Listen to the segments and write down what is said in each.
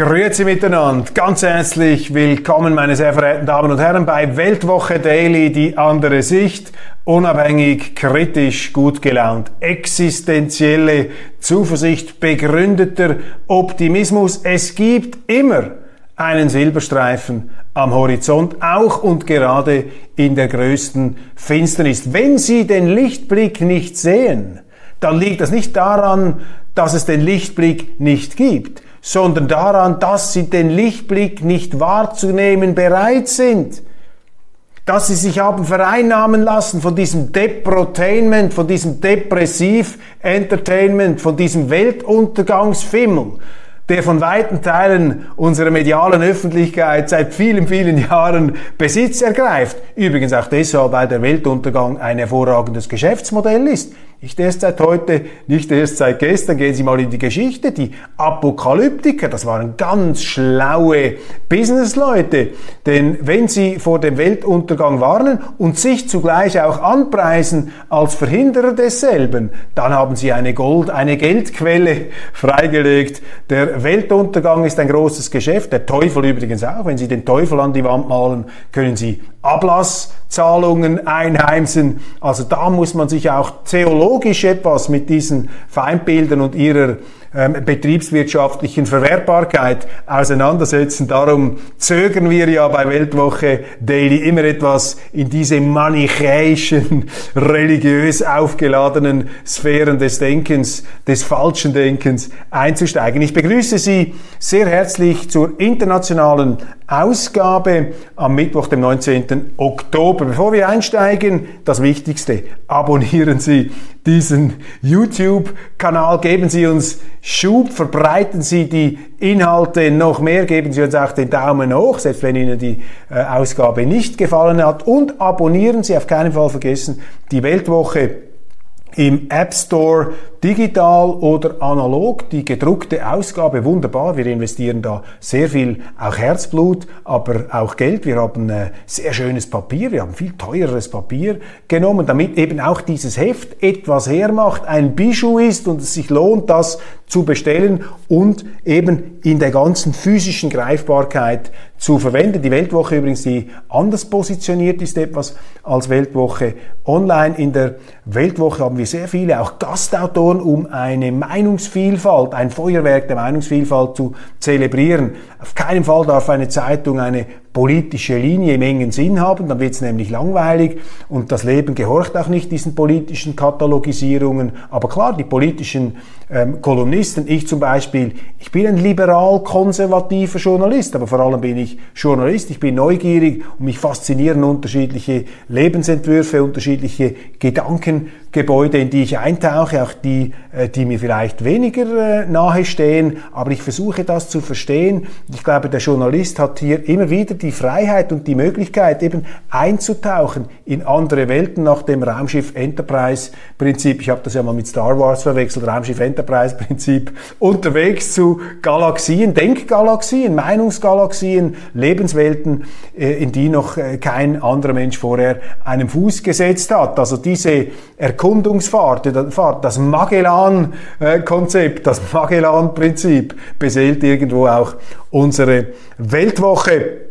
Grüezi miteinander, ganz herzlich willkommen meine sehr verehrten Damen und Herren bei Weltwoche Daily, die andere Sicht, unabhängig, kritisch, gut gelaunt, existenzielle Zuversicht, begründeter Optimismus. Es gibt immer einen Silberstreifen am Horizont, auch und gerade in der größten Finsternis. Wenn Sie den Lichtblick nicht sehen, dann liegt das nicht daran, dass es den Lichtblick nicht gibt, sondern daran, dass sie den Lichtblick nicht wahrzunehmen bereit sind. Dass sie sich haben vereinnahmen lassen von diesem Deprotainment, von diesem Depressiv-Entertainment, von diesem Weltuntergangsfimmel, der von weiten Teilen unserer medialen Öffentlichkeit seit vielen, vielen Jahren Besitz ergreift. Übrigens auch deshalb, weil der Weltuntergang ein hervorragendes Geschäftsmodell ist. Nicht erst seit heute, nicht erst seit gestern, gehen Sie mal in die Geschichte. Die Apokalyptiker, das waren ganz schlaue Businessleute. Denn wenn sie vor dem Weltuntergang warnen und sich zugleich auch anpreisen als Verhinderer desselben, dann haben sie eine Gold, eine Geldquelle freigelegt. Der Weltuntergang ist ein großes Geschäft. Der Teufel übrigens auch. Wenn Sie den Teufel an die Wand malen, können Sie Ablasszahlungen einheimsen. Also da muss man sich auch theologisch etwas mit diesen Feindbildern und ihrer ähm, betriebswirtschaftlichen Verwertbarkeit auseinandersetzen. Darum zögern wir ja bei Weltwoche Daily immer etwas in diese manichäischen, religiös aufgeladenen Sphären des Denkens, des falschen Denkens einzusteigen. Ich begrüße Sie sehr herzlich zur internationalen Ausgabe am Mittwoch, dem 19. Oktober. Bevor wir einsteigen, das Wichtigste. Abonnieren Sie diesen YouTube-Kanal, geben Sie uns Schub, verbreiten Sie die Inhalte noch mehr, geben Sie uns auch den Daumen hoch, selbst wenn Ihnen die äh, Ausgabe nicht gefallen hat. Und abonnieren Sie auf keinen Fall vergessen die Weltwoche im App Store digital oder analog. Die gedruckte Ausgabe wunderbar. Wir investieren da sehr viel, auch Herzblut, aber auch Geld. Wir haben äh, sehr schönes Papier. Wir haben viel teureres Papier genommen, damit eben auch dieses Heft etwas hermacht, ein Bijou ist und es sich lohnt, das zu bestellen und eben in der ganzen physischen Greifbarkeit zu verwenden. Die Weltwoche übrigens, die anders positioniert ist etwas als Weltwoche online. In der Weltwoche haben wir sehr viele auch Gastautoren, um eine Meinungsvielfalt, ein Feuerwerk der Meinungsvielfalt zu zelebrieren. Auf keinen Fall darf eine Zeitung eine politische Linie im engen Sinn haben, dann wird es nämlich langweilig und das Leben gehorcht auch nicht diesen politischen Katalogisierungen. Aber klar, die politischen ähm, Kolumnisten, ich zum Beispiel, ich bin ein liberal-konservativer Journalist, aber vor allem bin ich Journalist, ich bin neugierig und mich faszinieren unterschiedliche Lebensentwürfe, unterschiedliche Gedankengebäude, in die ich eintauche, auch die, äh, die mir vielleicht weniger äh, nahe stehen, aber ich versuche das zu verstehen. Ich glaube, der Journalist hat hier immer wieder die Freiheit und die Möglichkeit, eben einzutauchen in andere Welten nach dem Raumschiff Enterprise Prinzip. Ich habe das ja mal mit Star Wars verwechselt, Raumschiff Enterprise Prinzip, unterwegs zu Galaxien, Denkgalaxien, Meinungsgalaxien, Lebenswelten, äh, in die noch äh, kein anderer Mensch vorher einen Fuß gesetzt hat. Also diese Erkundungsfahrt, das Magellan-Konzept, das Magellan-Prinzip beseelt irgendwo auch unsere Weltwoche.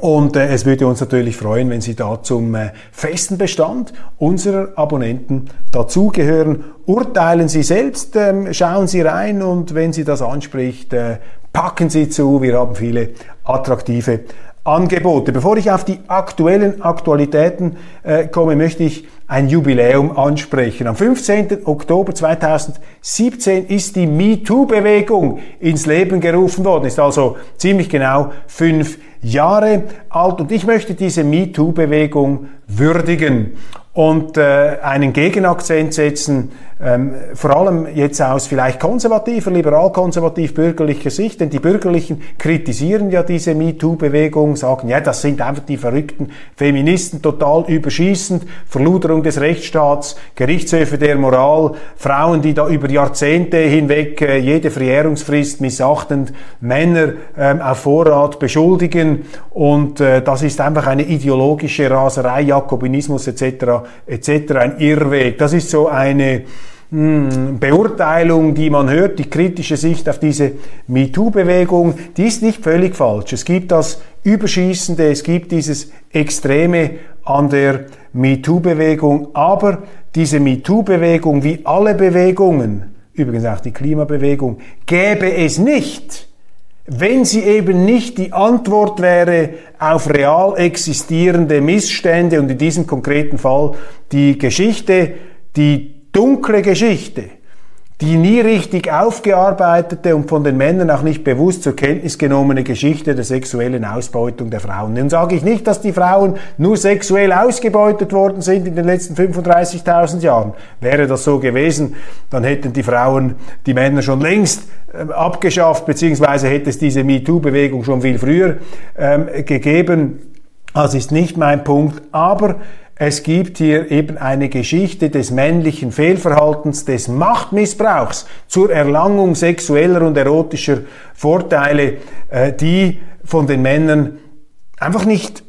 Und äh, es würde uns natürlich freuen, wenn Sie da zum äh, festen Bestand unserer Abonnenten dazugehören. Urteilen Sie selbst, ähm, schauen Sie rein und wenn Sie das anspricht, äh, packen Sie zu. Wir haben viele attraktive Angebote. Bevor ich auf die aktuellen Aktualitäten äh, komme, möchte ich ein Jubiläum ansprechen. Am 15. Oktober 2017 ist die MeToo-Bewegung ins Leben gerufen worden, ist also ziemlich genau fünf Jahre alt und ich möchte diese MeToo-Bewegung würdigen und äh, einen Gegenakzent setzen, ähm, vor allem jetzt aus vielleicht konservativer, liberal-konservativ-bürgerlicher Sicht, denn die Bürgerlichen kritisieren ja diese MeToo-Bewegung, sagen, ja, das sind einfach die verrückten Feministen, total überschießend, Verluderung des Rechtsstaats, Gerichtshöfe der Moral, Frauen, die da über Jahrzehnte hinweg äh, jede Verjährungsfrist missachtend Männer ähm, auf Vorrat beschuldigen und äh, das ist einfach eine ideologische Raserei, Jakobinismus etc etc. ein Irrweg. Das ist so eine Beurteilung, die man hört, die kritische Sicht auf diese MeToo-Bewegung, die ist nicht völlig falsch. Es gibt das Überschießende, es gibt dieses Extreme an der MeToo-Bewegung, aber diese MeToo-Bewegung, wie alle Bewegungen, übrigens auch die Klimabewegung, gäbe es nicht, wenn sie eben nicht die Antwort wäre auf real existierende Missstände und in diesem konkreten Fall die Geschichte, die dunkle Geschichte, die nie richtig aufgearbeitete und von den Männern auch nicht bewusst zur Kenntnis genommene Geschichte der sexuellen Ausbeutung der Frauen. Nun sage ich nicht, dass die Frauen nur sexuell ausgebeutet worden sind in den letzten 35.000 Jahren. Wäre das so gewesen, dann hätten die Frauen die Männer schon längst äh, abgeschafft, beziehungsweise hätte es diese MeToo-Bewegung schon viel früher ähm, gegeben. Das ist nicht mein Punkt, aber es gibt hier eben eine Geschichte des männlichen Fehlverhaltens, des Machtmissbrauchs zur Erlangung sexueller und erotischer Vorteile, äh, die von den Männern einfach nicht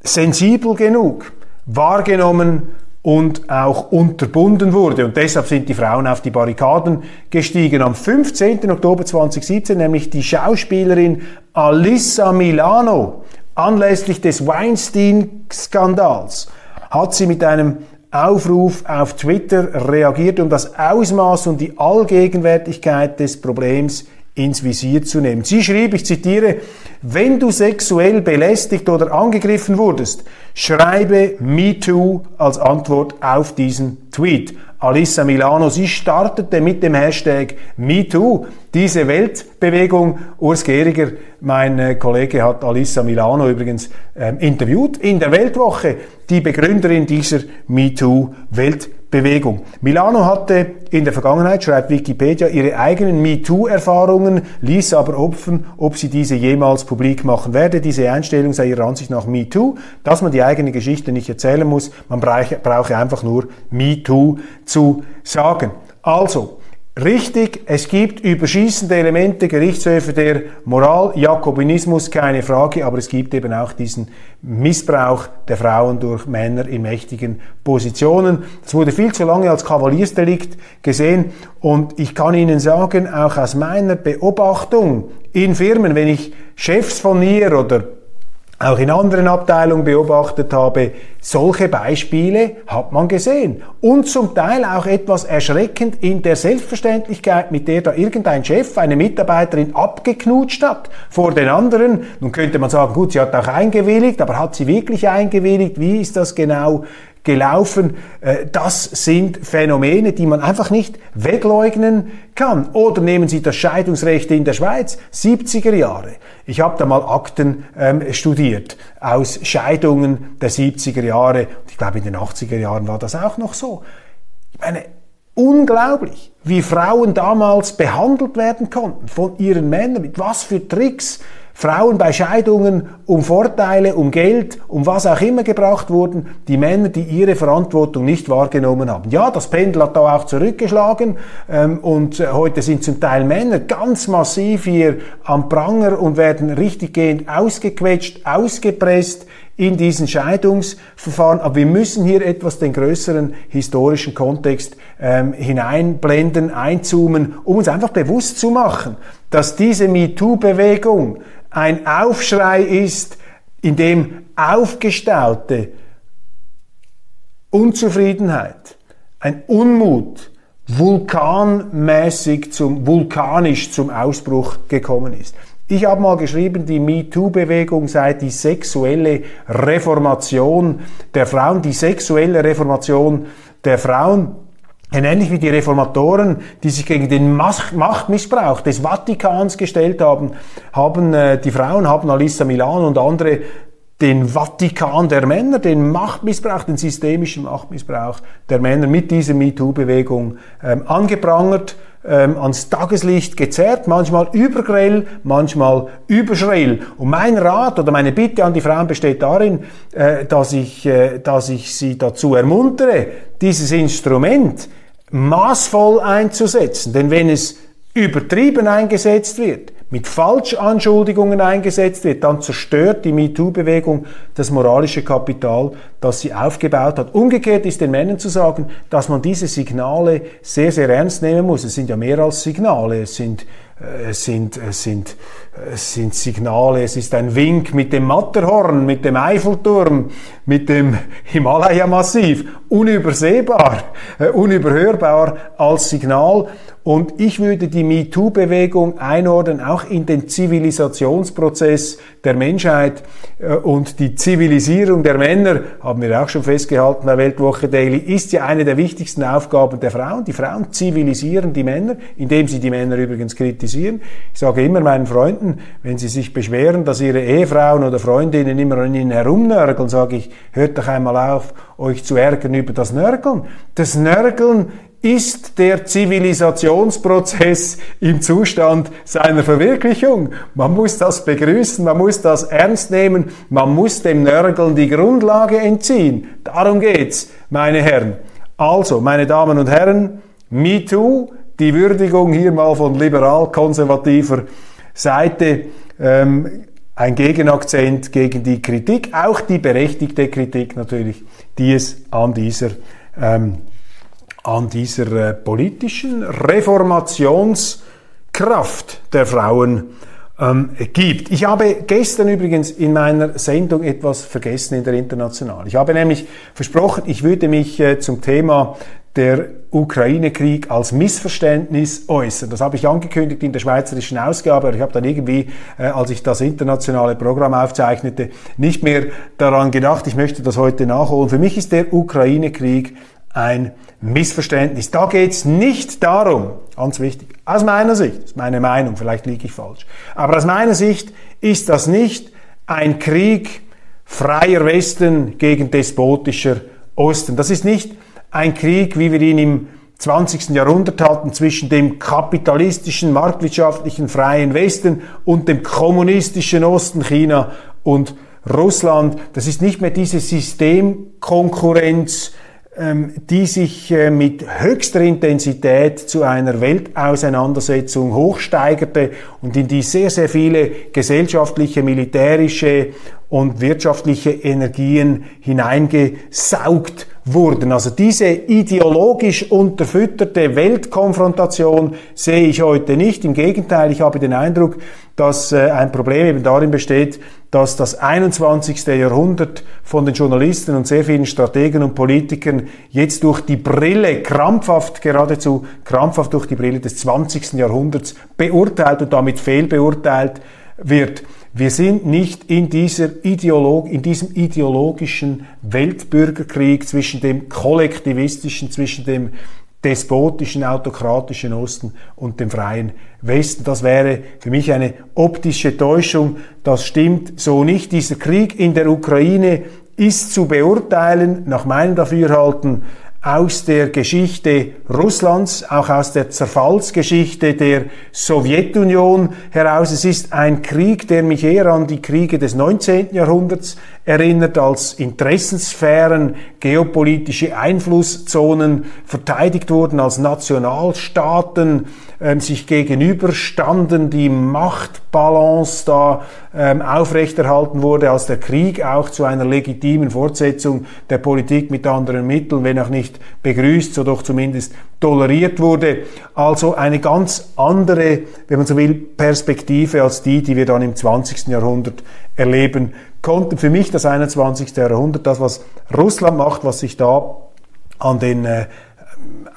sensibel genug wahrgenommen und auch unterbunden wurde. Und deshalb sind die Frauen auf die Barrikaden gestiegen. Am 15. Oktober 2017 nämlich die Schauspielerin Alissa Milano anlässlich des Weinstein-Skandals hat sie mit einem Aufruf auf Twitter reagiert, um das Ausmaß und die Allgegenwärtigkeit des Problems ins Visier zu nehmen. Sie schrieb, ich zitiere, wenn du sexuell belästigt oder angegriffen wurdest, schreibe MeToo als Antwort auf diesen Tweet. Alissa Milano, sie startete mit dem Hashtag MeToo diese Weltbewegung. Urs Gehriger, mein äh, Kollege, hat Alissa Milano übrigens ähm, interviewt in der Weltwoche, die Begründerin dieser MeToo-Weltbewegung. Bewegung. Milano hatte in der Vergangenheit, schreibt Wikipedia, ihre eigenen MeToo-Erfahrungen, ließ aber offen, ob sie diese jemals publik machen werde. Diese Einstellung sei ihrer Ansicht nach MeToo, dass man die eigene Geschichte nicht erzählen muss, man brauche einfach nur MeToo zu sagen. Also, Richtig, es gibt überschießende Elemente, Gerichtshöfe der Moral, Jakobinismus, keine Frage, aber es gibt eben auch diesen Missbrauch der Frauen durch Männer in mächtigen Positionen. Das wurde viel zu lange als Kavaliersdelikt gesehen und ich kann Ihnen sagen, auch aus meiner Beobachtung in Firmen, wenn ich Chefs von ihr oder auch in anderen Abteilungen beobachtet habe, solche Beispiele hat man gesehen. Und zum Teil auch etwas erschreckend in der Selbstverständlichkeit, mit der da irgendein Chef eine Mitarbeiterin abgeknutscht hat vor den anderen. Nun könnte man sagen, gut, sie hat auch eingewilligt, aber hat sie wirklich eingewilligt? Wie ist das genau gelaufen. Äh, das sind Phänomene, die man einfach nicht wegleugnen kann. Oder nehmen Sie das Scheidungsrecht in der Schweiz, 70er Jahre. Ich habe da mal Akten ähm, studiert aus Scheidungen der 70er Jahre. Ich glaube, in den 80er Jahren war das auch noch so. Ich meine, unglaublich, wie Frauen damals behandelt werden konnten von ihren Männern, mit was für Tricks Frauen bei Scheidungen um Vorteile, um Geld, um was auch immer gebracht wurden, die Männer, die ihre Verantwortung nicht wahrgenommen haben. Ja, das Pendel hat da auch zurückgeschlagen ähm, und äh, heute sind zum Teil Männer ganz massiv hier am Pranger und werden richtiggehend ausgequetscht, ausgepresst in diesen Scheidungsverfahren. Aber wir müssen hier etwas den größeren historischen Kontext ähm, hineinblenden, einzoomen, um uns einfach bewusst zu machen, dass diese MeToo-Bewegung ein Aufschrei ist, in dem aufgestaute Unzufriedenheit, ein Unmut vulkanmäßig zum, vulkanisch zum Ausbruch gekommen ist. Ich habe mal geschrieben, die MeToo-Bewegung sei die sexuelle Reformation der Frauen, die sexuelle Reformation der Frauen. Ähnlich wie die Reformatoren, die sich gegen den Machtmissbrauch des Vatikans gestellt haben, haben äh, die Frauen, haben Alissa Milan und andere den Vatikan der Männer, den Machtmissbrauch, den systemischen Machtmissbrauch der Männer mit dieser MeToo-Bewegung ähm, angeprangert ähm, ans Tageslicht gezerrt, manchmal übergrell, manchmal überschrill. Und mein Rat oder meine Bitte an die Frauen besteht darin, äh, dass, ich, äh, dass ich sie dazu ermuntere, dieses Instrument maßvoll einzusetzen. Denn wenn es übertrieben eingesetzt wird, mit Falschanschuldigungen eingesetzt wird, dann zerstört die MeToo-Bewegung das moralische Kapital, das sie aufgebaut hat. Umgekehrt ist den Männern zu sagen, dass man diese Signale sehr, sehr ernst nehmen muss. Es sind ja mehr als Signale, es sind es sind, es sind, es sind Signale, es ist ein Wink mit dem Matterhorn, mit dem Eiffelturm, mit dem Himalaya-Massiv, unübersehbar, äh, unüberhörbar als Signal. Und ich würde die MeToo-Bewegung einordnen, auch in den Zivilisationsprozess der Menschheit äh, und die Zivilisierung der Männer, haben wir auch schon festgehalten bei Weltwoche Daily, ist ja eine der wichtigsten Aufgaben der Frauen. Die Frauen zivilisieren die Männer, indem sie die Männer übrigens kritisieren. Ich sage immer meinen Freunden, wenn sie sich beschweren, dass ihre Ehefrauen oder Freundinnen immer an ihnen herumnörgeln, sage ich, hört doch einmal auf, euch zu ärgern über das Nörgeln. Das Nörgeln ist der Zivilisationsprozess im Zustand seiner Verwirklichung. Man muss das begrüßen, man muss das ernst nehmen, man muss dem Nörgeln die Grundlage entziehen. Darum geht's, meine Herren. Also, meine Damen und Herren, MeToo, die Würdigung hier mal von liberal-konservativer Seite, ähm, ein Gegenakzent gegen die Kritik, auch die berechtigte Kritik natürlich, die es an dieser ähm, an dieser äh, politischen Reformationskraft der Frauen ähm, gibt. Ich habe gestern übrigens in meiner Sendung etwas vergessen in der International. Ich habe nämlich versprochen, ich würde mich äh, zum Thema der Ukraine-Krieg als Missverständnis äußern. Das habe ich angekündigt in der schweizerischen Ausgabe, aber ich habe dann irgendwie, äh, als ich das internationale Programm aufzeichnete, nicht mehr daran gedacht, ich möchte das heute nachholen. Für mich ist der Ukraine-Krieg ein Missverständnis. Da geht es nicht darum, ganz wichtig, aus meiner Sicht, ist meine Meinung, vielleicht liege ich falsch, aber aus meiner Sicht ist das nicht ein Krieg freier Westen gegen despotischer Osten. Das ist nicht ein Krieg, wie wir ihn im 20. Jahrhundert hatten zwischen dem kapitalistischen, marktwirtschaftlichen freien Westen und dem kommunistischen Osten, China und Russland. Das ist nicht mehr diese Systemkonkurrenz, ähm, die sich äh, mit höchster Intensität zu einer Weltauseinandersetzung hochsteigerte und in die sehr, sehr viele gesellschaftliche, militärische und wirtschaftliche Energien hineingesaugt wurden. Also diese ideologisch unterfütterte Weltkonfrontation sehe ich heute nicht. Im Gegenteil, ich habe den Eindruck, dass äh, ein Problem eben darin besteht, dass das 21. Jahrhundert von den Journalisten und sehr vielen Strategen und Politikern jetzt durch die Brille, krampfhaft, geradezu krampfhaft durch die Brille des 20. Jahrhunderts beurteilt und damit fehlbeurteilt wird. Wir sind nicht in, dieser Ideolog in diesem ideologischen Weltbürgerkrieg zwischen dem kollektivistischen, zwischen dem despotischen, autokratischen Osten und dem freien Westen. Das wäre für mich eine optische Täuschung. Das stimmt so nicht. Dieser Krieg in der Ukraine ist zu beurteilen, nach meinem Dafürhalten, aus der Geschichte Russlands, auch aus der Zerfallsgeschichte der Sowjetunion heraus. Es ist ein Krieg, der mich eher an die Kriege des 19. Jahrhunderts erinnert, als Interessensphären, geopolitische Einflusszonen verteidigt wurden, als Nationalstaaten ähm, sich gegenüberstanden, die Machtbalance da ähm, aufrechterhalten wurde, als der Krieg auch zu einer legitimen Fortsetzung der Politik mit anderen Mitteln, wenn auch nicht begrüßt, so doch zumindest toleriert wurde. Also eine ganz andere, wenn man so will, Perspektive als die, die wir dann im 20. Jahrhundert erleben konnten. Für mich das 21. Jahrhundert, das, was Russland macht, was sich da an den äh,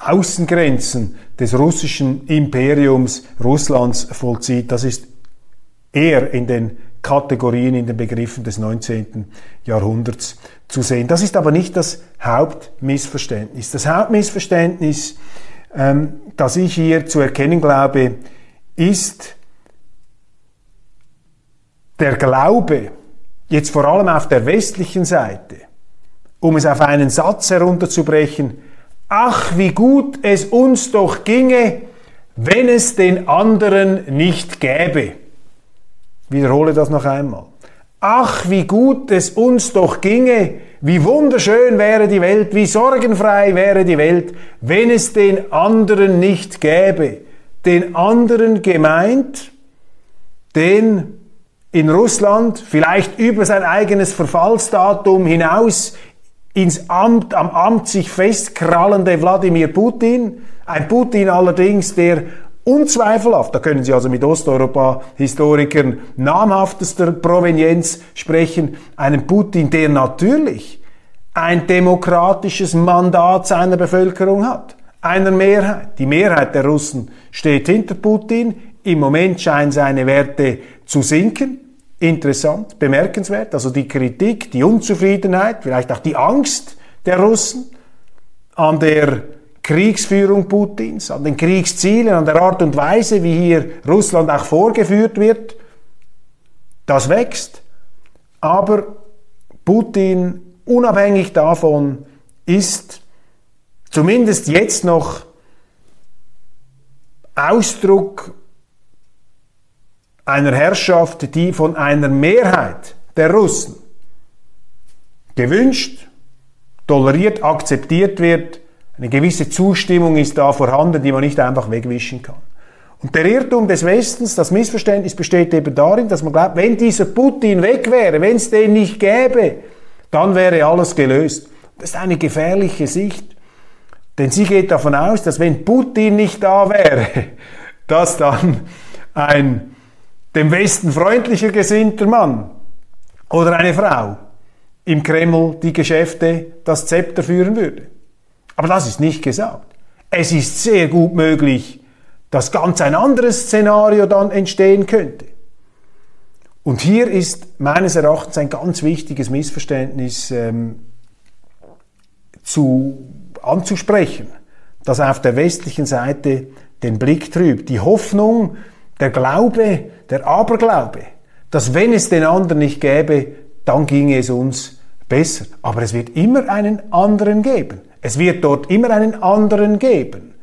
Außengrenzen des russischen Imperiums Russlands vollzieht, das ist eher in den Kategorien, in den Begriffen des 19. Jahrhunderts zu sehen. Das ist aber nicht das Hauptmissverständnis. Das Hauptmissverständnis, ähm, das ich hier zu erkennen glaube, ist der Glaube, jetzt vor allem auf der westlichen Seite, um es auf einen Satz herunterzubrechen, ach, wie gut es uns doch ginge, wenn es den anderen nicht gäbe. Wiederhole das noch einmal. Ach, wie gut es uns doch ginge, wie wunderschön wäre die Welt, wie sorgenfrei wäre die Welt, wenn es den anderen nicht gäbe. Den anderen gemeint, den in Russland vielleicht über sein eigenes Verfallsdatum hinaus ins Amt, am Amt sich festkrallende Wladimir Putin, ein Putin allerdings, der unzweifelhaft, da können Sie also mit Osteuropa-Historikern namhaftester Provenienz sprechen, einen Putin, der natürlich ein demokratisches Mandat seiner Bevölkerung hat, einer Mehrheit. Die Mehrheit der Russen steht hinter Putin. Im Moment scheinen seine Werte zu sinken. Interessant, bemerkenswert. Also die Kritik, die Unzufriedenheit, vielleicht auch die Angst der Russen an der Kriegsführung Putins, an den Kriegszielen, an der Art und Weise, wie hier Russland auch vorgeführt wird, das wächst. Aber Putin, unabhängig davon, ist zumindest jetzt noch Ausdruck einer Herrschaft, die von einer Mehrheit der Russen gewünscht, toleriert, akzeptiert wird, eine gewisse Zustimmung ist da vorhanden, die man nicht einfach wegwischen kann. Und der Irrtum des Westens, das Missverständnis besteht eben darin, dass man glaubt, wenn dieser Putin weg wäre, wenn es den nicht gäbe, dann wäre alles gelöst. Das ist eine gefährliche Sicht. Denn sie geht davon aus, dass wenn Putin nicht da wäre, dass dann ein dem Westen freundlicher gesinnter Mann oder eine Frau im Kreml die Geschäfte, das Zepter führen würde. Aber das ist nicht gesagt. Es ist sehr gut möglich, dass ganz ein anderes Szenario dann entstehen könnte. Und hier ist meines Erachtens ein ganz wichtiges Missverständnis ähm, zu, anzusprechen, das auf der westlichen Seite den Blick trübt. Die Hoffnung, der Glaube, der Aberglaube, dass wenn es den anderen nicht gäbe, dann ginge es uns besser. Aber es wird immer einen anderen geben. Es wird dort immer einen anderen geben.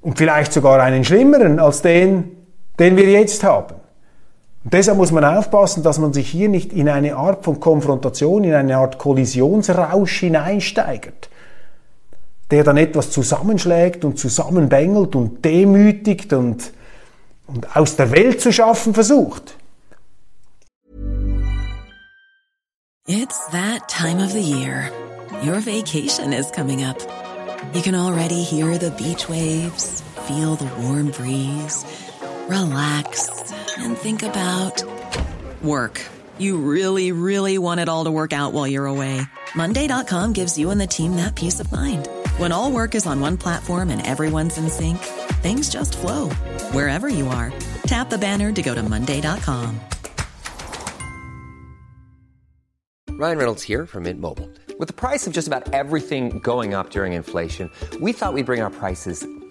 Und vielleicht sogar einen schlimmeren als den, den wir jetzt haben. Und deshalb muss man aufpassen, dass man sich hier nicht in eine Art von Konfrontation, in eine Art Kollisionsrausch hineinsteigert, der dann etwas zusammenschlägt und zusammenbängelt und demütigt und, und aus der Welt zu schaffen versucht. It's that time of the year. Your vacation is coming up. You can already hear the beach waves, feel the warm breeze, relax, and think about work. You really, really want it all to work out while you're away. Monday.com gives you and the team that peace of mind. When all work is on one platform and everyone's in sync, things just flow wherever you are. Tap the banner to go to Monday.com. Ryan Reynolds here from Mint Mobile. With the price of just about everything going up during inflation, we thought we'd bring our prices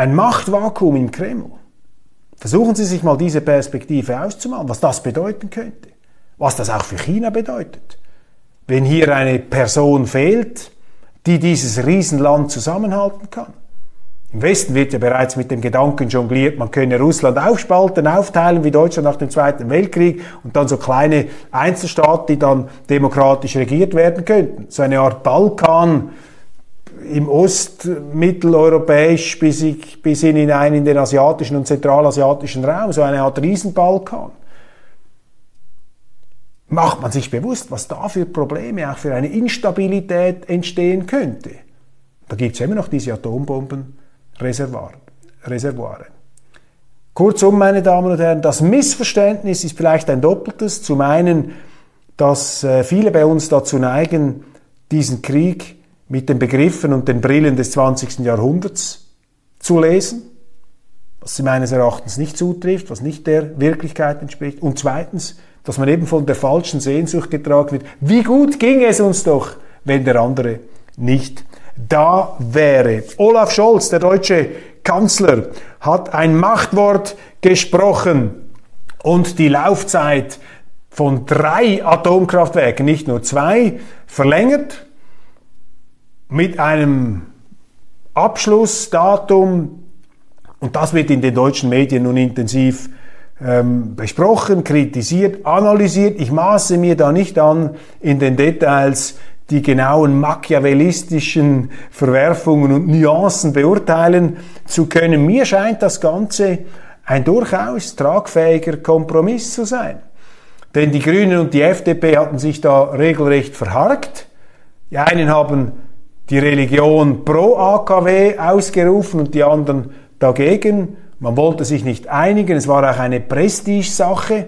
Ein Machtvakuum im Kreml. Versuchen Sie sich mal diese Perspektive auszumalen, was das bedeuten könnte. Was das auch für China bedeutet. Wenn hier eine Person fehlt, die dieses Riesenland zusammenhalten kann. Im Westen wird ja bereits mit dem Gedanken jongliert, man könne Russland aufspalten, aufteilen wie Deutschland nach dem Zweiten Weltkrieg und dann so kleine Einzelstaaten, die dann demokratisch regiert werden könnten. So eine Art Balkan, im ostmitteleuropäisch bis, bis hinein in den asiatischen und zentralasiatischen Raum, so eine Art Riesenbalkan. Macht man sich bewusst, was da für Probleme, auch für eine Instabilität entstehen könnte. Da gibt es immer noch diese Atombombenreservoire. Kurzum, meine Damen und Herren, das Missverständnis ist vielleicht ein doppeltes. Zum einen, dass äh, viele bei uns dazu neigen, diesen Krieg mit den Begriffen und den Brillen des 20. Jahrhunderts zu lesen, was sie meines Erachtens nicht zutrifft, was nicht der Wirklichkeit entspricht. Und zweitens, dass man eben von der falschen Sehnsucht getragen wird. Wie gut ging es uns doch, wenn der andere nicht da wäre. Olaf Scholz, der deutsche Kanzler, hat ein Machtwort gesprochen und die Laufzeit von drei Atomkraftwerken, nicht nur zwei, verlängert mit einem Abschlussdatum, und das wird in den deutschen Medien nun intensiv ähm, besprochen, kritisiert, analysiert. Ich maße mir da nicht an, in den Details die genauen machiavellistischen Verwerfungen und Nuancen beurteilen zu können. Mir scheint das Ganze ein durchaus tragfähiger Kompromiss zu sein. Denn die Grünen und die FDP hatten sich da regelrecht verharkt. Die einen haben die Religion pro AKW ausgerufen und die anderen dagegen. Man wollte sich nicht einigen, es war auch eine Prestigesache.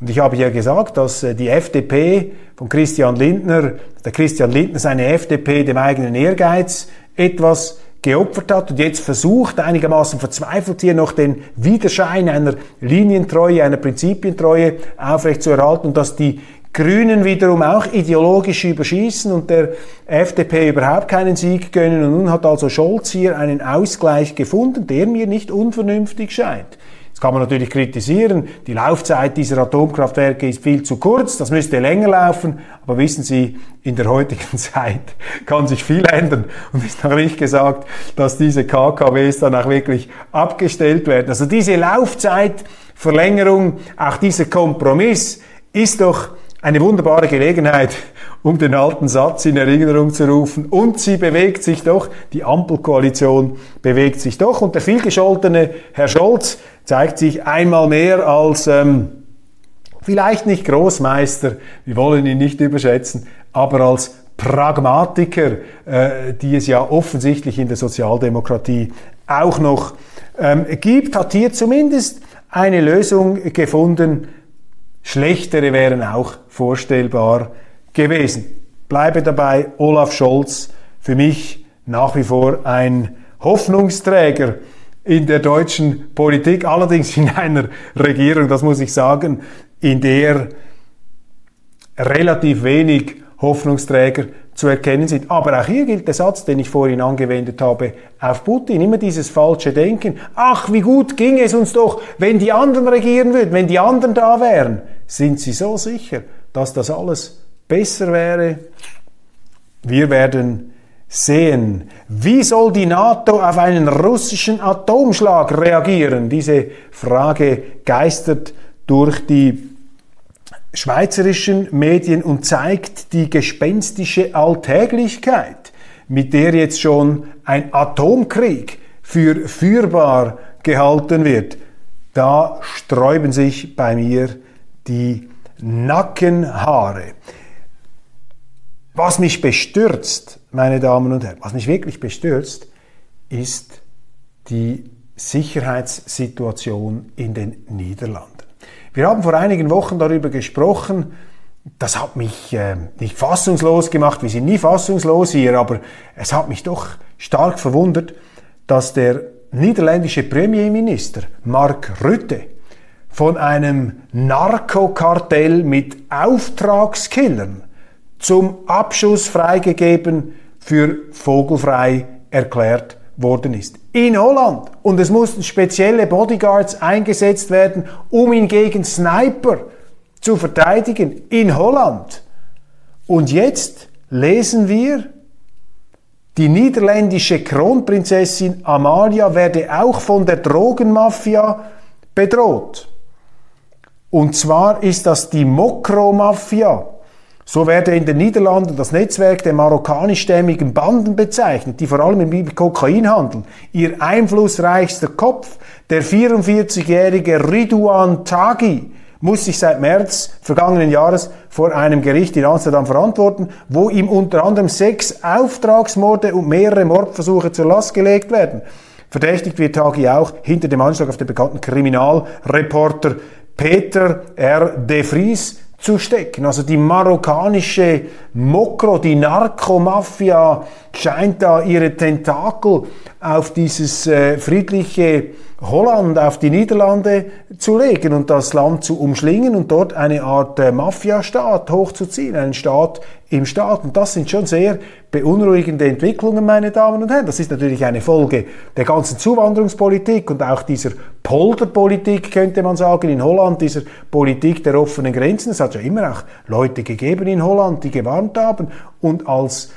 Und ich habe ja gesagt, dass äh, die FDP von Christian Lindner, der Christian Lindner seine FDP dem eigenen Ehrgeiz etwas geopfert hat und jetzt versucht, einigermaßen verzweifelt hier noch den Widerschein einer Linientreue, einer Prinzipientreue aufrechtzuerhalten und dass die Grünen wiederum auch ideologisch überschießen und der FDP überhaupt keinen Sieg gönnen. Und nun hat also Scholz hier einen Ausgleich gefunden, der mir nicht unvernünftig scheint. Das kann man natürlich kritisieren. Die Laufzeit dieser Atomkraftwerke ist viel zu kurz. Das müsste länger laufen. Aber wissen Sie, in der heutigen Zeit kann sich viel ändern. Und ist noch nicht gesagt, dass diese KKWs dann auch wirklich abgestellt werden. Also diese Laufzeitverlängerung, auch dieser Kompromiss ist doch eine wunderbare Gelegenheit, um den alten Satz in Erinnerung zu rufen. Und sie bewegt sich doch, die Ampelkoalition bewegt sich doch. Und der vielgescholtene Herr Scholz zeigt sich einmal mehr als ähm, vielleicht nicht Großmeister, wir wollen ihn nicht überschätzen, aber als Pragmatiker, äh, die es ja offensichtlich in der Sozialdemokratie auch noch ähm, gibt, hat hier zumindest eine Lösung gefunden, Schlechtere wären auch vorstellbar gewesen. Bleibe dabei, Olaf Scholz, für mich nach wie vor ein Hoffnungsträger in der deutschen Politik, allerdings in einer Regierung, das muss ich sagen, in der relativ wenig Hoffnungsträger zu erkennen sind. Aber auch hier gilt der Satz, den ich vorhin angewendet habe, auf Putin. Immer dieses falsche Denken. Ach, wie gut ging es uns doch, wenn die anderen regieren würden, wenn die anderen da wären. Sind Sie so sicher, dass das alles besser wäre? Wir werden sehen. Wie soll die NATO auf einen russischen Atomschlag reagieren? Diese Frage geistert durch die schweizerischen Medien und zeigt die gespenstische Alltäglichkeit, mit der jetzt schon ein Atomkrieg für führbar gehalten wird. Da sträuben sich bei mir die Nackenhaare. Was mich bestürzt, meine Damen und Herren, was mich wirklich bestürzt, ist die Sicherheitssituation in den Niederlanden. Wir haben vor einigen Wochen darüber gesprochen. Das hat mich äh, nicht fassungslos gemacht. Wir sind nie fassungslos hier, aber es hat mich doch stark verwundert, dass der niederländische Premierminister Mark Rutte von einem Narkokartell mit Auftragskillern zum Abschuss freigegeben für vogelfrei erklärt worden ist. In Holland. Und es mussten spezielle Bodyguards eingesetzt werden, um ihn gegen Sniper zu verteidigen. In Holland. Und jetzt lesen wir, die niederländische Kronprinzessin Amalia werde auch von der Drogenmafia bedroht. Und zwar ist das die Mokro-Mafia, So werde in den Niederlanden das Netzwerk der marokkanischstämmigen Banden bezeichnet, die vor allem im Kokain handeln. Ihr einflussreichster Kopf, der 44-jährige Ridouan Taghi, muss sich seit März vergangenen Jahres vor einem Gericht in Amsterdam verantworten, wo ihm unter anderem sechs Auftragsmorde und mehrere Mordversuche zur Last gelegt werden. Verdächtigt wird Taghi auch hinter dem Anschlag auf den bekannten Kriminalreporter Peter R. de Vries zu stecken. Also die marokkanische Mokro, die Narkomafia scheint da ihre Tentakel auf dieses äh, friedliche Holland, auf die Niederlande zu legen und das Land zu umschlingen und dort eine Art äh, Mafiastaat hochzuziehen, einen Staat im Staat. Und das sind schon sehr beunruhigende Entwicklungen, meine Damen und Herren. Das ist natürlich eine Folge der ganzen Zuwanderungspolitik und auch dieser Polderpolitik, könnte man sagen, in Holland, dieser Politik der offenen Grenzen. Es hat ja immer auch Leute gegeben in Holland, die gewarnt haben und als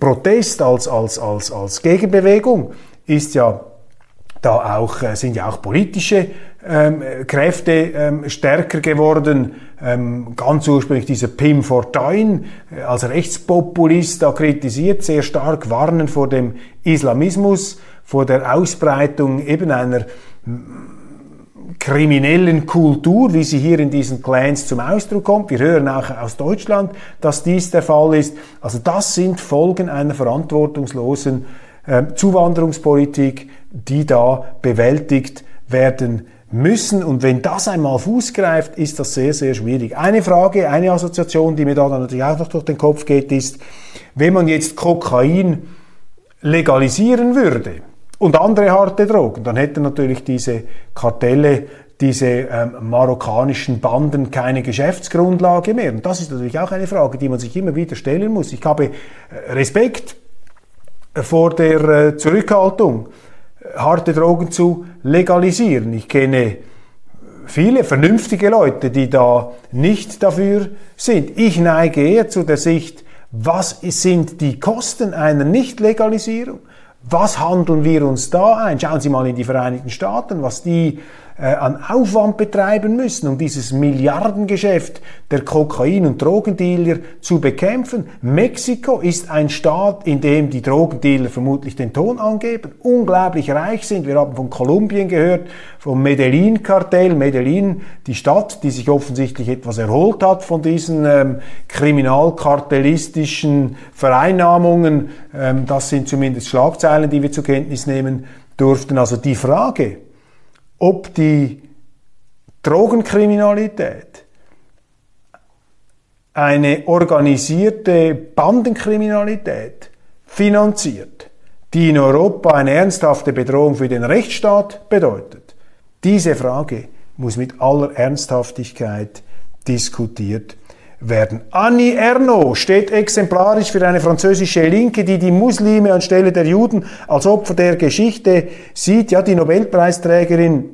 Protest, als, als, als, als Gegenbewegung ist ja da auch, äh, sind ja auch politische ähm, Kräfte ähm, stärker geworden. Ähm, ganz ursprünglich dieser Pim Fortuyn äh, als Rechtspopulist da kritisiert, sehr stark warnen vor dem Islamismus, vor der Ausbreitung eben einer kriminellen Kultur, wie sie hier in diesen Clans zum Ausdruck kommt. Wir hören auch aus Deutschland, dass dies der Fall ist. Also das sind Folgen einer verantwortungslosen äh, Zuwanderungspolitik, die da bewältigt werden müssen. Und wenn das einmal Fuß greift, ist das sehr, sehr schwierig. Eine Frage, eine Assoziation, die mir da dann natürlich auch noch durch den Kopf geht, ist, wenn man jetzt Kokain legalisieren würde und andere harte Drogen, dann hätten natürlich diese Kartelle diese ähm, marokkanischen Banden keine Geschäftsgrundlage mehr. Und das ist natürlich auch eine Frage, die man sich immer wieder stellen muss. Ich habe äh, Respekt vor der äh, Zurückhaltung, harte Drogen zu legalisieren. Ich kenne viele vernünftige Leute, die da nicht dafür sind. Ich neige eher zu der Sicht, was sind die Kosten einer Nichtlegalisierung? Was handeln wir uns da ein? Schauen Sie mal in die Vereinigten Staaten, was die an Aufwand betreiben müssen, um dieses Milliardengeschäft der Kokain- und Drogendealer zu bekämpfen. Mexiko ist ein Staat, in dem die Drogendealer vermutlich den Ton angeben, unglaublich reich sind. Wir haben von Kolumbien gehört, vom Medellin-Kartell. Medellin, die Stadt, die sich offensichtlich etwas erholt hat von diesen ähm, kriminalkartellistischen Vereinnahmungen. Ähm, das sind zumindest Schlagzeilen, die wir zur Kenntnis nehmen durften. Also die Frage, ob die Drogenkriminalität eine organisierte Bandenkriminalität finanziert, die in Europa eine ernsthafte Bedrohung für den Rechtsstaat bedeutet. Diese Frage muss mit aller Ernsthaftigkeit diskutiert werden. Annie Ernaux steht exemplarisch für eine französische Linke, die die Muslime anstelle der Juden als Opfer der Geschichte sieht. Ja, die Nobelpreisträgerin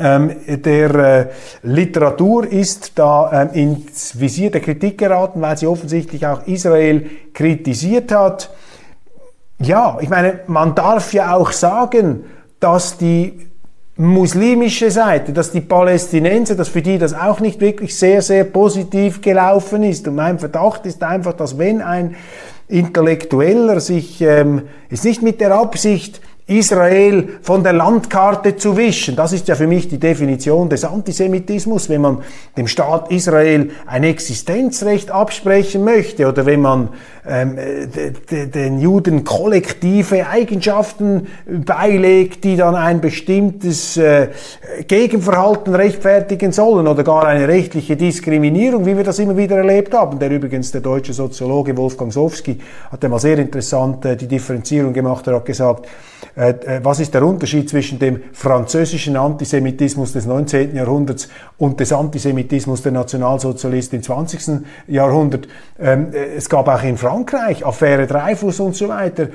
ähm, der äh, Literatur ist da ähm, ins Visier der Kritik geraten, weil sie offensichtlich auch Israel kritisiert hat. Ja, ich meine, man darf ja auch sagen, dass die muslimische Seite, dass die Palästinenser, dass für die das auch nicht wirklich sehr, sehr positiv gelaufen ist. Und mein Verdacht ist einfach, dass wenn ein Intellektueller sich, ähm, ist nicht mit der Absicht, Israel von der Landkarte zu wischen. Das ist ja für mich die Definition des Antisemitismus, wenn man dem Staat Israel ein Existenzrecht absprechen möchte oder wenn man ähm, den Juden kollektive Eigenschaften beilegt, die dann ein bestimmtes äh, Gegenverhalten rechtfertigen sollen oder gar eine rechtliche Diskriminierung, wie wir das immer wieder erlebt haben. Der übrigens, der deutsche Soziologe Wolfgang Sowski, hat einmal sehr interessant äh, die Differenzierung gemacht. Er hat gesagt, was ist der Unterschied zwischen dem französischen Antisemitismus des 19. Jahrhunderts und des Antisemitismus der Nationalsozialisten im 20. Jahrhundert. Ähm, äh, es gab auch in Frankreich Affäre Dreyfus und so weiter,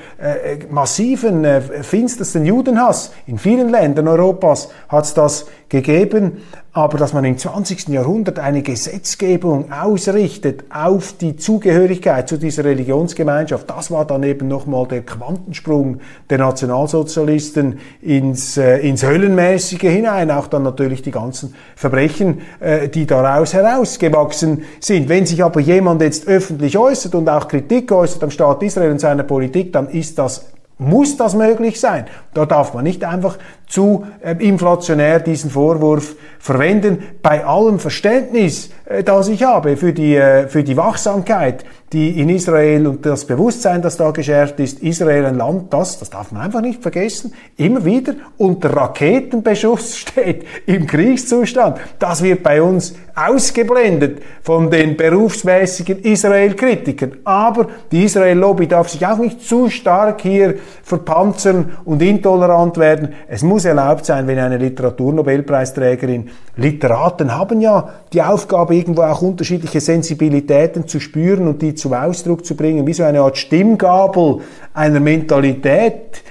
massiven, finstersten Judenhass. In vielen Ländern Europas hat es das gegeben. Aber dass man im 20. Jahrhundert eine Gesetzgebung ausrichtet auf die Zugehörigkeit zu dieser Religionsgemeinschaft, das war dann eben nochmal der Quantensprung der Nationalsozialisten ins, äh, ins Höllenmäßige hinein, auch dann natürlich die ganzen Verbrechen, äh, die daraus herausgewachsen sind. Wenn sich aber jemand jetzt öffentlich äußert und auch Kritik äußert am Staat Israel und seiner Politik, dann ist das muss das möglich sein. Da darf man nicht einfach zu äh, inflationär diesen Vorwurf verwenden. Bei allem Verständnis, äh, das ich habe für die, äh, für die Wachsamkeit, die in Israel und das Bewusstsein, das da geschärft ist, Israel ein Land, das, das darf man einfach nicht vergessen, immer wieder unter Raketenbeschuss steht, im Kriegszustand. Das wird bei uns ausgeblendet von den berufsmäßigen Israel-Kritikern. Aber die Israel-Lobby darf sich auch nicht zu stark hier verpanzern und intolerant werden. Es muss erlaubt sein, wenn eine Literaturnobelpreisträgerin, Literaten haben ja die Aufgabe, irgendwo auch unterschiedliche Sensibilitäten zu spüren und die zum Ausdruck zu bringen, wie so eine Art Stimmgabel einer Mentalität,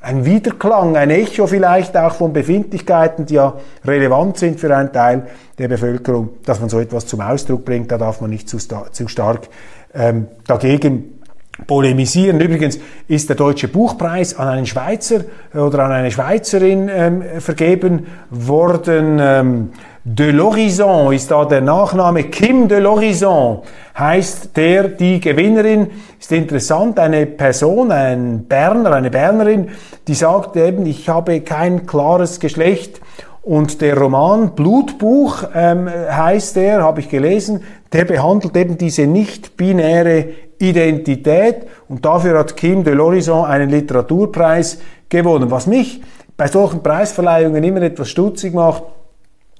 ein Wiederklang, ein Echo vielleicht auch von Befindlichkeiten, die ja relevant sind für einen Teil der Bevölkerung, dass man so etwas zum Ausdruck bringt, da darf man nicht zu, zu stark ähm, dagegen polemisieren. Übrigens ist der Deutsche Buchpreis an einen Schweizer oder an eine Schweizerin ähm, vergeben worden. Ähm, de l'Horizon ist da der Nachname. Kim de l'Horizon heißt der, die Gewinnerin. Ist interessant, eine Person, ein Berner, eine Bernerin, die sagt eben, ich habe kein klares Geschlecht. Und der Roman Blutbuch ähm, heißt der, habe ich gelesen, der behandelt eben diese nicht-binäre Identität und dafür hat Kim de l'Horizon einen Literaturpreis gewonnen. Was mich bei solchen Preisverleihungen immer etwas stutzig macht,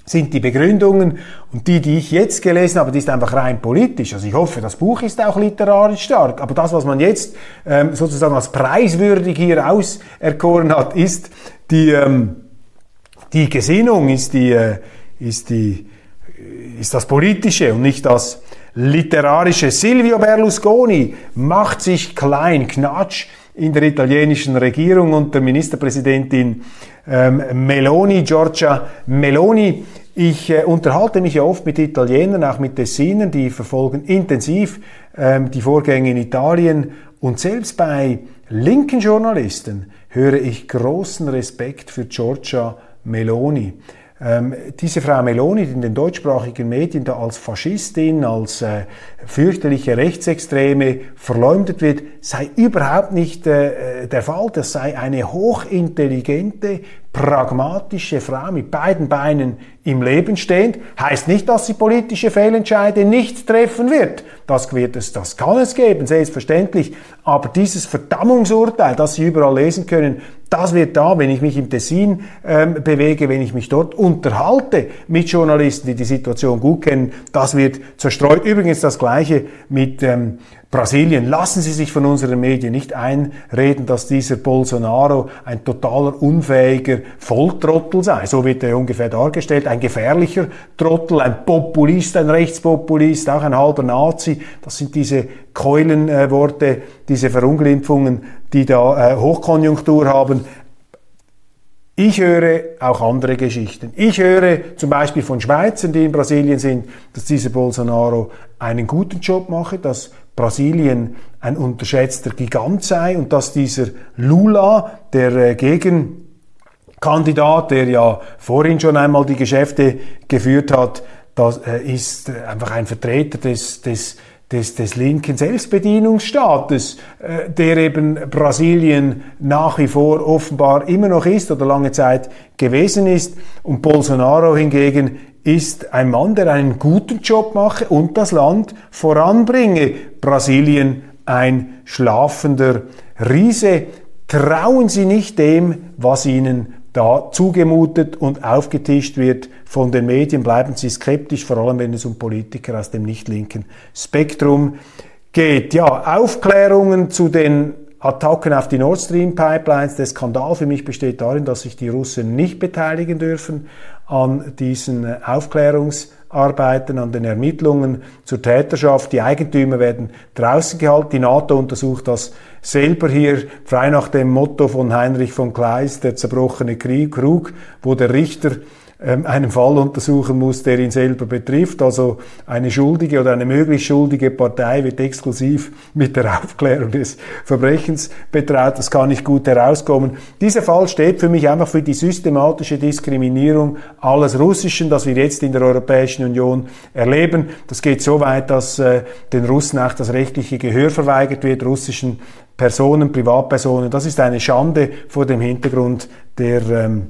sind die Begründungen und die, die ich jetzt gelesen habe, die ist einfach rein politisch. Also ich hoffe, das Buch ist auch literarisch stark, aber das, was man jetzt ähm, sozusagen als preiswürdig hier auserkoren hat, ist die, ähm, die Gesinnung, ist, die, äh, ist, die, ist das Politische und nicht das literarische. Silvio Berlusconi macht sich klein, Knatsch in der italienischen Regierung unter Ministerpräsidentin ähm, Meloni, Giorgia Meloni. Ich äh, unterhalte mich ja oft mit Italienern, auch mit Tessinern, die verfolgen intensiv ähm, die Vorgänge in Italien und selbst bei linken Journalisten höre ich großen Respekt für Giorgia Meloni. Ähm, diese Frau Meloni, die in den deutschsprachigen Medien da als Faschistin, als äh, fürchterliche Rechtsextreme verleumdet wird, sei überhaupt nicht äh, der Fall. Das sei eine hochintelligente, pragmatische Frau mit beiden Beinen im Leben stehend, heißt nicht, dass sie politische Fehlentscheide nicht treffen wird. Das wird es, das kann es geben, selbstverständlich. Aber dieses Verdammungsurteil, das Sie überall lesen können, das wird da, wenn ich mich im Tessin ähm, bewege, wenn ich mich dort unterhalte mit Journalisten, die die Situation gut kennen, das wird zerstreut. Übrigens das Gleiche mit ähm, Brasilien. Lassen Sie sich von unseren Medien nicht einreden, dass dieser Bolsonaro ein totaler unfähiger Volltrottel sei. So wird er ungefähr dargestellt. Ein gefährlicher Trottel, ein Populist, ein Rechtspopulist, auch ein halber Nazi. Das sind diese Keulenworte, diese Verunglimpfungen, die da äh, Hochkonjunktur haben. Ich höre auch andere Geschichten. Ich höre zum Beispiel von Schweizern, die in Brasilien sind, dass dieser Bolsonaro einen guten Job mache, dass Brasilien ein unterschätzter Gigant sei und dass dieser Lula, der äh, Gegenkandidat, der ja vorhin schon einmal die Geschäfte geführt hat, das äh, ist äh, einfach ein Vertreter des, des des, des linken Selbstbedienungsstaates, äh, der eben Brasilien nach wie vor offenbar immer noch ist oder lange Zeit gewesen ist. Und Bolsonaro hingegen ist ein Mann, der einen guten Job mache und das Land voranbringe. Brasilien ein schlafender Riese. Trauen Sie nicht dem, was Ihnen da zugemutet und aufgetischt wird von den Medien. Bleiben Sie skeptisch, vor allem wenn es um Politiker aus dem nicht linken Spektrum geht. Ja, Aufklärungen zu den Attacken auf die Nord Stream Pipelines. Der Skandal für mich besteht darin, dass sich die Russen nicht beteiligen dürfen an diesen Aufklärungsarbeiten, an den Ermittlungen zur Täterschaft. Die Eigentümer werden draußen gehalten. Die NATO untersucht das selber hier frei nach dem Motto von Heinrich von Kleist, der zerbrochene Krieg, Krug, wo der Richter einen Fall untersuchen muss, der ihn selber betrifft. Also eine schuldige oder eine möglich schuldige Partei wird exklusiv mit der Aufklärung des Verbrechens betraut. Das kann nicht gut herauskommen. Dieser Fall steht für mich einfach für die systematische Diskriminierung alles Russischen, das wir jetzt in der Europäischen Union erleben. Das geht so weit, dass äh, den Russen auch das rechtliche Gehör verweigert wird, russischen Personen, Privatpersonen. Das ist eine Schande vor dem Hintergrund der ähm,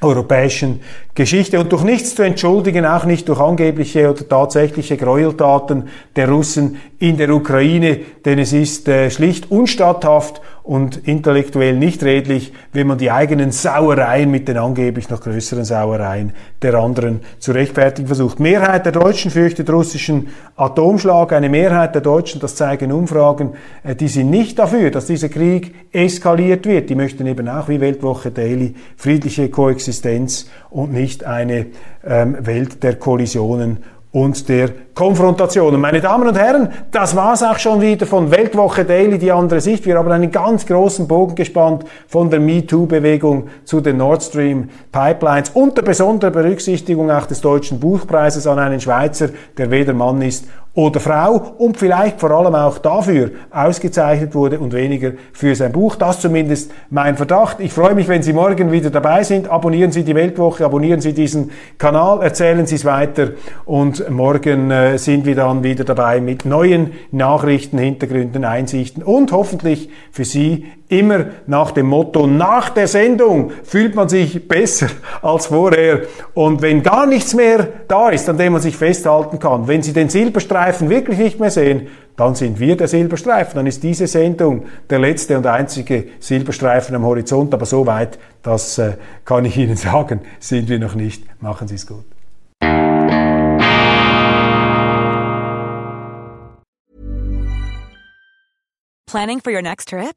europäischen Geschichte. Und durch nichts zu entschuldigen, auch nicht durch angebliche oder tatsächliche Gräueltaten der Russen in der Ukraine, denn es ist äh, schlicht unstatthaft und intellektuell nicht redlich, wenn man die eigenen Sauereien mit den angeblich noch größeren Sauereien der anderen zu rechtfertigen versucht. Mehrheit der Deutschen fürchtet russischen Atomschlag. Eine Mehrheit der Deutschen, das zeigen Umfragen, äh, die sind nicht dafür, dass dieser Krieg eskaliert wird. Die möchten eben auch wie Weltwoche Daily friedliche Koexistenz und nicht eine ähm, Welt der Kollisionen und der Konfrontation. meine Damen und Herren, das war's auch schon wieder von Weltwoche Daily, die andere Sicht. Wir haben einen ganz großen Bogen gespannt von der MeToo-Bewegung zu den Nord Stream Pipelines unter besonderer Berücksichtigung auch des deutschen Buchpreises an einen Schweizer, der weder Mann ist oder Frau und vielleicht vor allem auch dafür ausgezeichnet wurde und weniger für sein Buch. Das zumindest mein Verdacht. Ich freue mich, wenn Sie morgen wieder dabei sind. Abonnieren Sie die Weltwoche, abonnieren Sie diesen Kanal, erzählen Sie es weiter und morgen äh, sind wir dann wieder dabei mit neuen Nachrichten, Hintergründen, Einsichten und hoffentlich für Sie immer nach dem Motto, nach der Sendung fühlt man sich besser als vorher. Und wenn gar nichts mehr da ist, an dem man sich festhalten kann, wenn Sie den Silberstreifen wirklich nicht mehr sehen, dann sind wir der Silberstreifen. Dann ist diese Sendung der letzte und einzige Silberstreifen am Horizont. Aber so weit, das äh, kann ich Ihnen sagen, sind wir noch nicht. Machen Sie es gut. Planning for your next trip?